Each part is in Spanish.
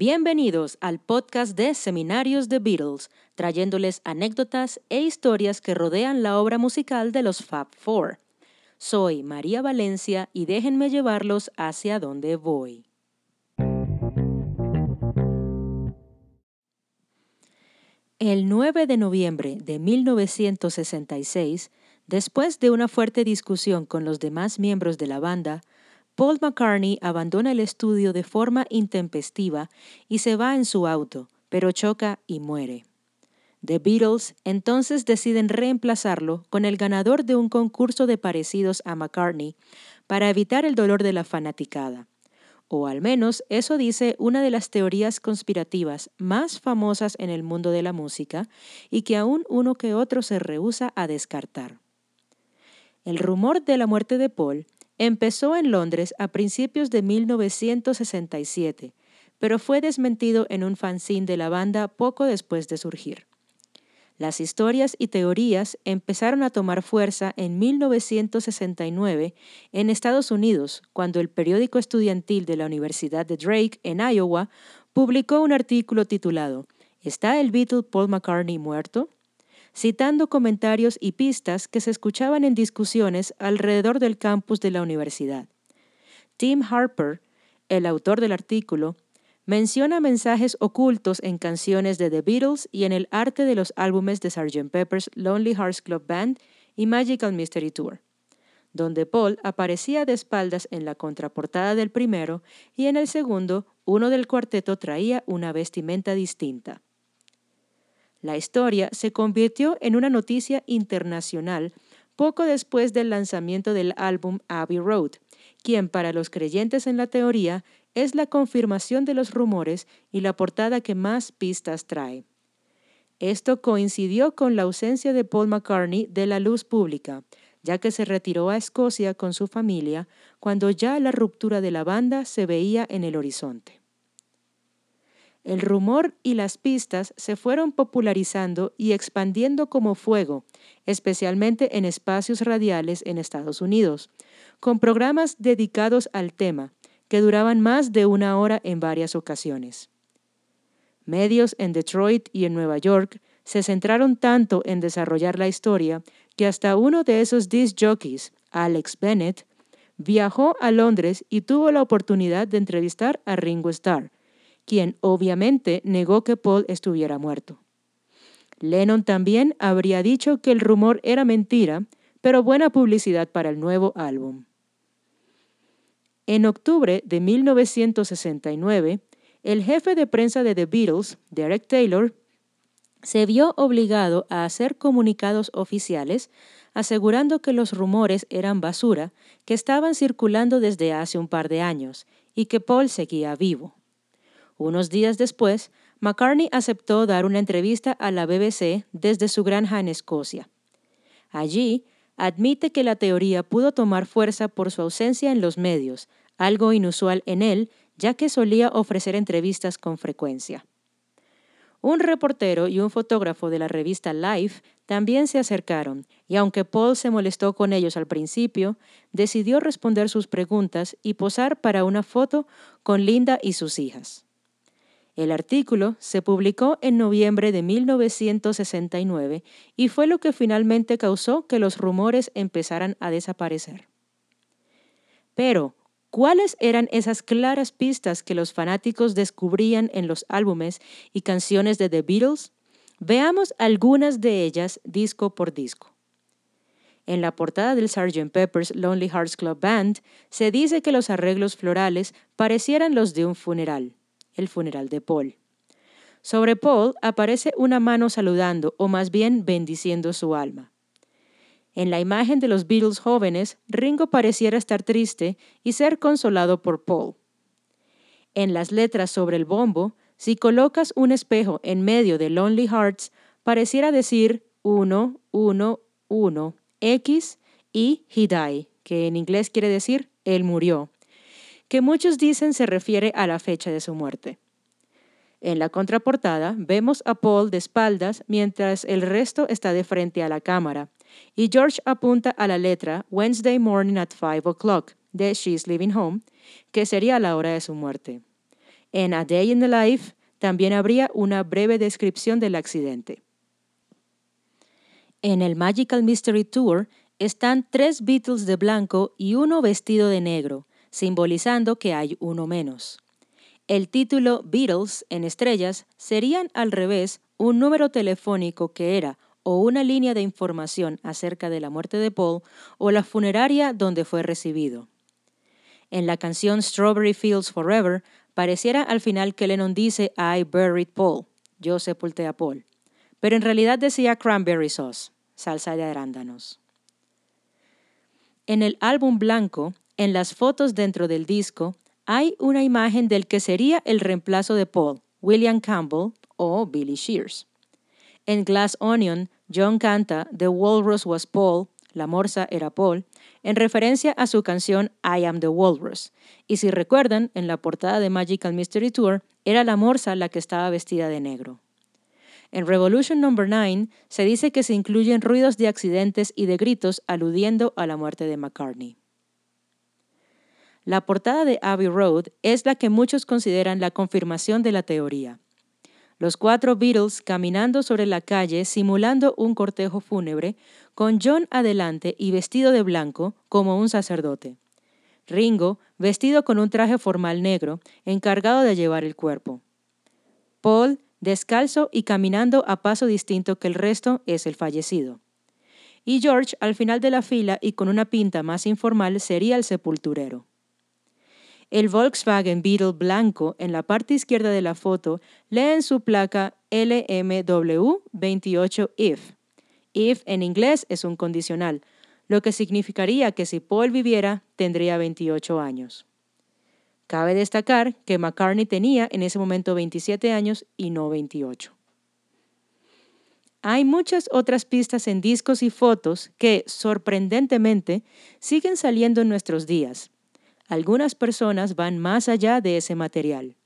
Bienvenidos al podcast de Seminarios de Beatles, trayéndoles anécdotas e historias que rodean la obra musical de los Fab Four. Soy María Valencia y déjenme llevarlos hacia donde voy. El 9 de noviembre de 1966, después de una fuerte discusión con los demás miembros de la banda, Paul McCartney abandona el estudio de forma intempestiva y se va en su auto, pero choca y muere. The Beatles entonces deciden reemplazarlo con el ganador de un concurso de parecidos a McCartney para evitar el dolor de la fanaticada. O al menos eso dice una de las teorías conspirativas más famosas en el mundo de la música y que aún uno que otro se rehúsa a descartar. El rumor de la muerte de Paul Empezó en Londres a principios de 1967, pero fue desmentido en un fanzine de la banda poco después de surgir. Las historias y teorías empezaron a tomar fuerza en 1969 en Estados Unidos, cuando el periódico estudiantil de la Universidad de Drake en Iowa publicó un artículo titulado ¿Está el Beatle Paul McCartney muerto? Citando comentarios y pistas que se escuchaban en discusiones alrededor del campus de la universidad. Tim Harper, el autor del artículo, menciona mensajes ocultos en canciones de The Beatles y en el arte de los álbumes de Sgt. Pepper's Lonely Hearts Club Band y Magical Mystery Tour, donde Paul aparecía de espaldas en la contraportada del primero y en el segundo uno del cuarteto traía una vestimenta distinta. La historia se convirtió en una noticia internacional poco después del lanzamiento del álbum Abbey Road, quien para los creyentes en la teoría es la confirmación de los rumores y la portada que más pistas trae. Esto coincidió con la ausencia de Paul McCartney de la luz pública, ya que se retiró a Escocia con su familia cuando ya la ruptura de la banda se veía en el horizonte. El rumor y las pistas se fueron popularizando y expandiendo como fuego, especialmente en espacios radiales en Estados Unidos, con programas dedicados al tema, que duraban más de una hora en varias ocasiones. Medios en Detroit y en Nueva York se centraron tanto en desarrollar la historia que hasta uno de esos disc jockeys, Alex Bennett, viajó a Londres y tuvo la oportunidad de entrevistar a Ringo Starr, quien obviamente negó que Paul estuviera muerto. Lennon también habría dicho que el rumor era mentira, pero buena publicidad para el nuevo álbum. En octubre de 1969, el jefe de prensa de The Beatles, Derek Taylor, se vio obligado a hacer comunicados oficiales asegurando que los rumores eran basura que estaban circulando desde hace un par de años y que Paul seguía vivo. Unos días después, McCartney aceptó dar una entrevista a la BBC desde su granja en Escocia. Allí, admite que la teoría pudo tomar fuerza por su ausencia en los medios, algo inusual en él, ya que solía ofrecer entrevistas con frecuencia. Un reportero y un fotógrafo de la revista Life también se acercaron, y aunque Paul se molestó con ellos al principio, decidió responder sus preguntas y posar para una foto con Linda y sus hijas. El artículo se publicó en noviembre de 1969 y fue lo que finalmente causó que los rumores empezaran a desaparecer. Pero, ¿cuáles eran esas claras pistas que los fanáticos descubrían en los álbumes y canciones de The Beatles? Veamos algunas de ellas disco por disco. En la portada del Sgt. Pepper's Lonely Hearts Club Band se dice que los arreglos florales parecieran los de un funeral el funeral de Paul. Sobre Paul aparece una mano saludando, o más bien bendiciendo su alma. En la imagen de los Beatles jóvenes, Ringo pareciera estar triste y ser consolado por Paul. En las letras sobre el bombo, si colocas un espejo en medio de Lonely Hearts, pareciera decir 1, 1, 1, X y He died, que en inglés quiere decir Él murió que muchos dicen se refiere a la fecha de su muerte. En la contraportada vemos a Paul de espaldas mientras el resto está de frente a la cámara, y George apunta a la letra Wednesday morning at 5 o'clock de She's Living Home, que sería la hora de su muerte. En A Day in the Life también habría una breve descripción del accidente. En el Magical Mystery Tour están tres Beatles de blanco y uno vestido de negro, simbolizando que hay uno menos. El título Beatles en estrellas serían al revés un número telefónico que era o una línea de información acerca de la muerte de Paul o la funeraria donde fue recibido. En la canción Strawberry Fields Forever pareciera al final que Lennon dice I buried Paul, yo sepulté a Paul, pero en realidad decía cranberry sauce, salsa de arándanos. En el álbum blanco, en las fotos dentro del disco, hay una imagen del que sería el reemplazo de Paul, William Campbell o Billy Shears. En Glass Onion, John canta The Walrus was Paul, la morsa era Paul, en referencia a su canción I Am the Walrus. Y si recuerdan, en la portada de Magical Mystery Tour, era la morsa la que estaba vestida de negro. En Revolution No. 9 se dice que se incluyen ruidos de accidentes y de gritos aludiendo a la muerte de McCartney. La portada de Abbey Road es la que muchos consideran la confirmación de la teoría. Los cuatro Beatles caminando sobre la calle simulando un cortejo fúnebre, con John adelante y vestido de blanco como un sacerdote. Ringo vestido con un traje formal negro, encargado de llevar el cuerpo. Paul descalzo y caminando a paso distinto que el resto es el fallecido. Y George al final de la fila y con una pinta más informal sería el sepulturero. El Volkswagen Beetle blanco en la parte izquierda de la foto lee en su placa LMW28 if. If en inglés es un condicional, lo que significaría que si Paul viviera tendría 28 años. Cabe destacar que McCartney tenía en ese momento 27 años y no 28. Hay muchas otras pistas en discos y fotos que, sorprendentemente, siguen saliendo en nuestros días, algunas personas van más allá de ese material.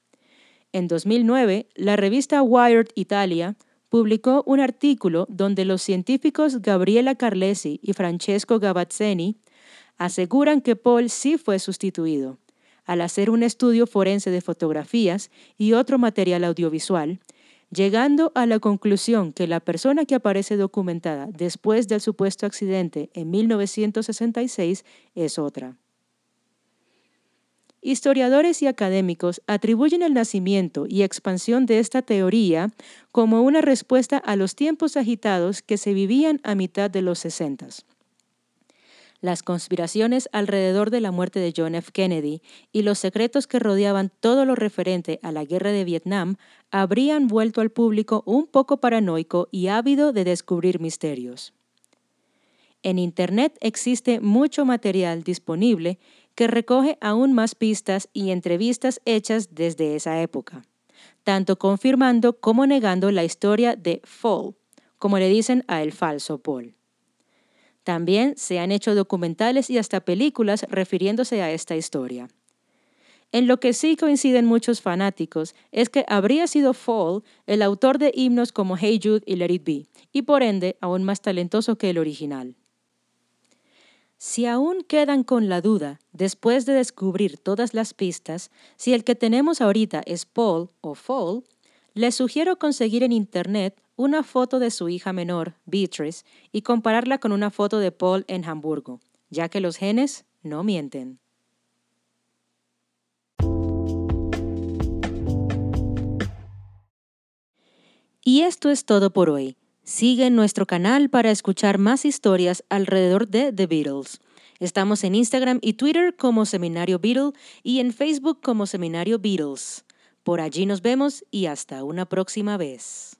En 2009, la revista Wired Italia publicó un artículo donde los científicos Gabriela Carlesi y Francesco Gavazzeni aseguran que Paul sí fue sustituido, al hacer un estudio forense de fotografías y otro material audiovisual, llegando a la conclusión que la persona que aparece documentada después del supuesto accidente en 1966 es otra. Historiadores y académicos atribuyen el nacimiento y expansión de esta teoría como una respuesta a los tiempos agitados que se vivían a mitad de los sesentas. Las conspiraciones alrededor de la muerte de John F. Kennedy y los secretos que rodeaban todo lo referente a la guerra de Vietnam habrían vuelto al público un poco paranoico y ávido de descubrir misterios. En Internet existe mucho material disponible que recoge aún más pistas y entrevistas hechas desde esa época, tanto confirmando como negando la historia de Fall, como le dicen a el falso Paul. También se han hecho documentales y hasta películas refiriéndose a esta historia. En lo que sí coinciden muchos fanáticos es que habría sido Fall el autor de himnos como Hey Jude y Let It Be, y por ende aún más talentoso que el original. Si aún quedan con la duda, después de descubrir todas las pistas, si el que tenemos ahorita es Paul o Fall, les sugiero conseguir en Internet una foto de su hija menor, Beatrice, y compararla con una foto de Paul en Hamburgo, ya que los genes no mienten. Y esto es todo por hoy. Sigue nuestro canal para escuchar más historias alrededor de The Beatles. Estamos en Instagram y Twitter como Seminario Beatle y en Facebook como Seminario Beatles. Por allí nos vemos y hasta una próxima vez.